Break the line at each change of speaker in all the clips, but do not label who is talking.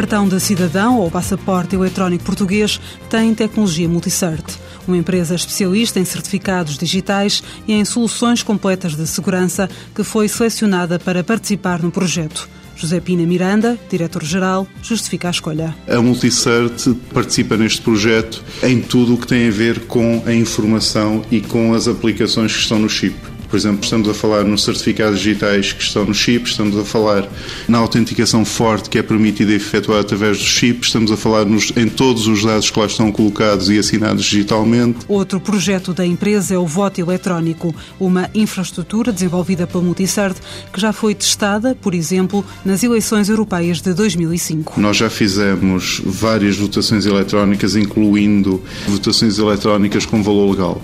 cartão de cidadão ou passaporte eletrónico português tem tecnologia Multicert, uma empresa especialista em certificados digitais e em soluções completas de segurança que foi selecionada para participar no projeto. José Pina Miranda, diretor-geral, justifica a escolha.
A Multicert participa neste projeto em tudo o que tem a ver com a informação e com as aplicações que estão no chip. Por exemplo, estamos a falar nos certificados digitais que estão no chip, estamos a falar na autenticação forte que é permitida e efetuada através do chip, estamos a falar nos, em todos os dados que lá estão colocados e assinados digitalmente.
Outro projeto da empresa é o voto eletrónico, uma infraestrutura desenvolvida pela Multicert que já foi testada, por exemplo, nas eleições europeias de 2005.
Nós já fizemos várias votações eletrónicas, incluindo votações eletrónicas com valor legal.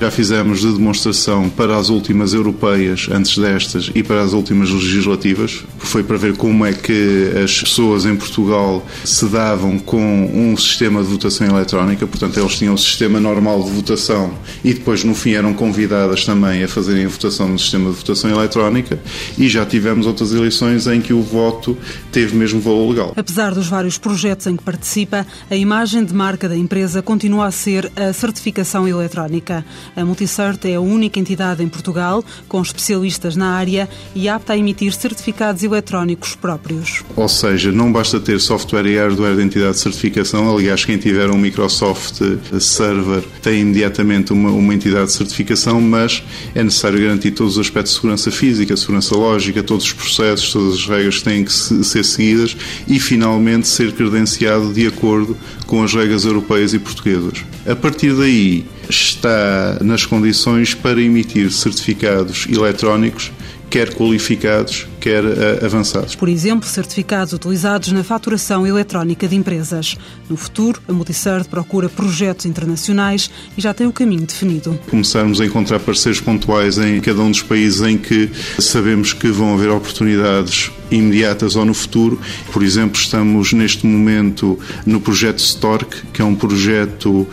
Já fizemos de demonstração para as últimas europeias, antes destas, e para as últimas legislativas. Foi para ver como é que as pessoas em Portugal se davam com um sistema de votação eletrónica. Portanto, eles tinham o um sistema normal de votação e depois, no fim, eram convidadas também a fazerem a votação no sistema de votação eletrónica. E já tivemos outras eleições em que o voto teve mesmo valor legal.
Apesar dos vários projetos em que participa, a imagem de marca da empresa continua a ser a certificação eletrónica. A Multicert é a única entidade em Portugal com especialistas na área e apta a emitir certificados eletrónicos próprios.
Ou seja, não basta ter software e hardware de entidade de certificação. Aliás, quem tiver um Microsoft Server tem imediatamente uma, uma entidade de certificação, mas é necessário garantir todos os aspectos de segurança física, segurança lógica, todos os processos, todas as regras que têm que ser seguidas e, finalmente, ser credenciado de acordo com as regras europeias e portuguesas. A partir daí, está nas condições para emitir certificados eletrónicos, quer qualificados, quer uh, avançados.
Por exemplo, certificados utilizados na faturação eletrónica de empresas. No futuro, a Multicert procura projetos internacionais e já tem o caminho definido.
Começarmos a encontrar parceiros pontuais em cada um dos países em que sabemos que vão haver oportunidades imediatas ou no futuro. Por exemplo, estamos neste momento no projeto Stork, que é um projeto uh,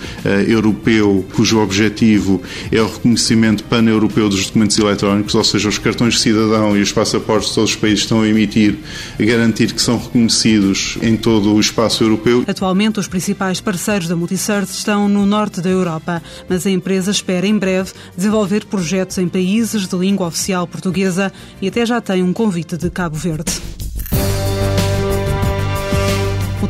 europeu cujo objetivo é o reconhecimento pan-europeu dos documentos eletrónicos, ou seja, os cartões de cidadão e os passaportes todos os países estão a emitir, a garantir que são reconhecidos em todo o espaço europeu.
Atualmente, os principais parceiros da Multicert estão no norte da Europa, mas a empresa espera em breve desenvolver projetos em países de língua oficial portuguesa e até já tem um convite de Cabo Verde.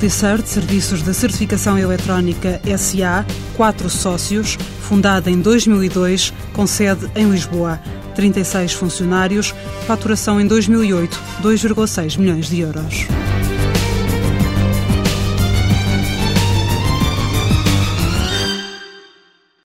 Multicert, Serviços de Certificação Eletrónica SA, quatro sócios, fundada em 2002, com sede em Lisboa. 36 funcionários, faturação em 2008, 2,6 milhões de euros.